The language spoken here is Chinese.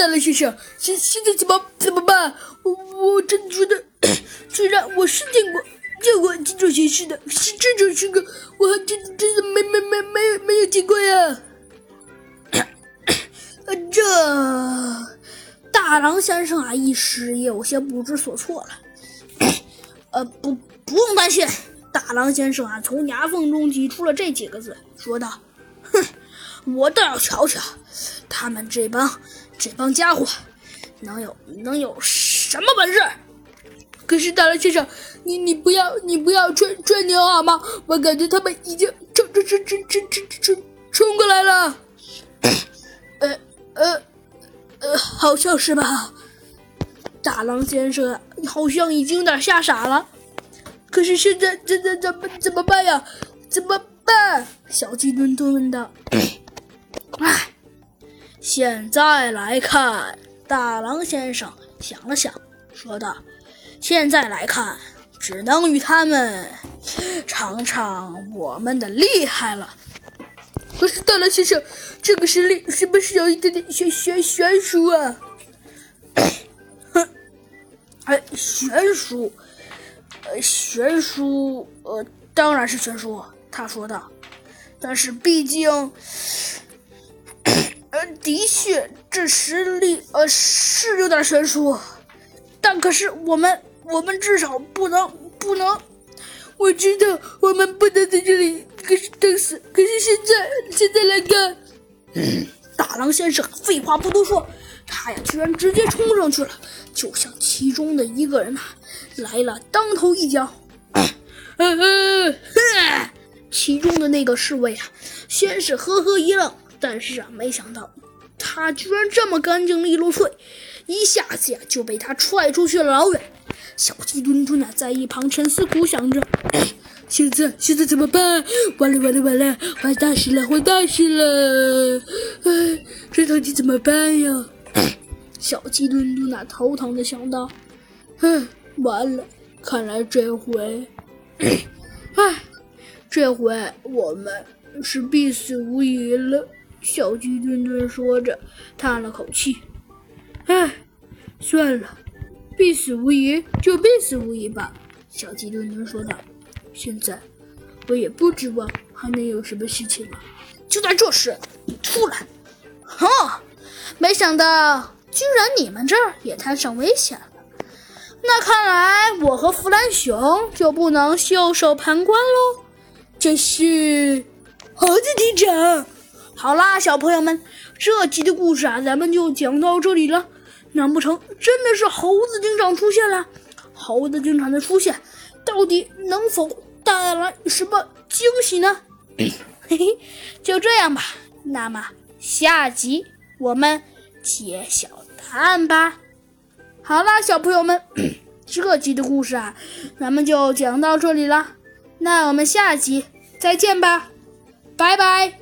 大狼先生，现现在怎么怎么办？我我真的觉得，虽然我是见过见过这种形式的，是这种性格，我还真真的没没没没没有见过呀。这大狼先生啊，一时也有些不知所措了。呃，不，不用担心。大狼先生啊，从牙缝中挤出了这几个字，说道：“哼，我倒要瞧瞧，他们这帮这帮家伙能有能有什么本事。”可是大狼先生，你你不要你不要吹吹牛好吗？我感觉他们已经冲冲冲冲冲冲冲冲过来了。呃呃呃，好像是吧。大狼先生好像已经有点吓傻了。可是现在现在怎么怎么办呀？怎么办？小鸡墩墩问道。现在来看，大狼先生想了想，说道：“现在来看，只能与他们尝尝我们的厉害了。”可是大狼先生，这个实力是不是有一点点悬悬悬殊啊？哼，哎，悬殊。呃，悬殊，呃，当然是悬殊。他说道。但是毕竟，的确，这实力，呃，是有点悬殊。但可是我们，我们至少不能，不能。我知道我们不能在这里可是等死。可是现在，现在来看，大狼先生废话不多说，他呀，居然直接冲上去了，就像其中的一个人呐。来了，当头一脚，其中的那个侍卫啊，先是呵呵一愣，但是啊，没想到他居然这么干净利落脆，一下子呀就被他踹出去了老远。小鸡墩墩呢，在一旁沉思苦想着，现在现在怎么办？完了完了完了，坏大事了坏大事了！哎，这到底怎么办呀？小鸡墩墩呢，头疼的想到，唉。完了，看来这回，唉，这回我们是必死无疑了。小鸡墩墩说着，叹了口气：“唉，算了，必死无疑就必死无疑吧。”小鸡墩墩说道：“现在我也不指望还能有什么事情了。”就在这时，突然，哼，没想到居然你们这儿也摊上危险了。那看来我和弗兰熊就不能袖手旁观喽。这是猴子警长。好啦，小朋友们，这集的故事啊，咱们就讲到这里了。难不成真的是猴子警长出现了？猴子警长的出现，到底能否带来什么惊喜呢？嘿嘿，就这样吧。那么下集我们揭晓答案吧。好啦，小朋友们，这集的故事啊，咱们就讲到这里了。那我们下集再见吧，拜拜。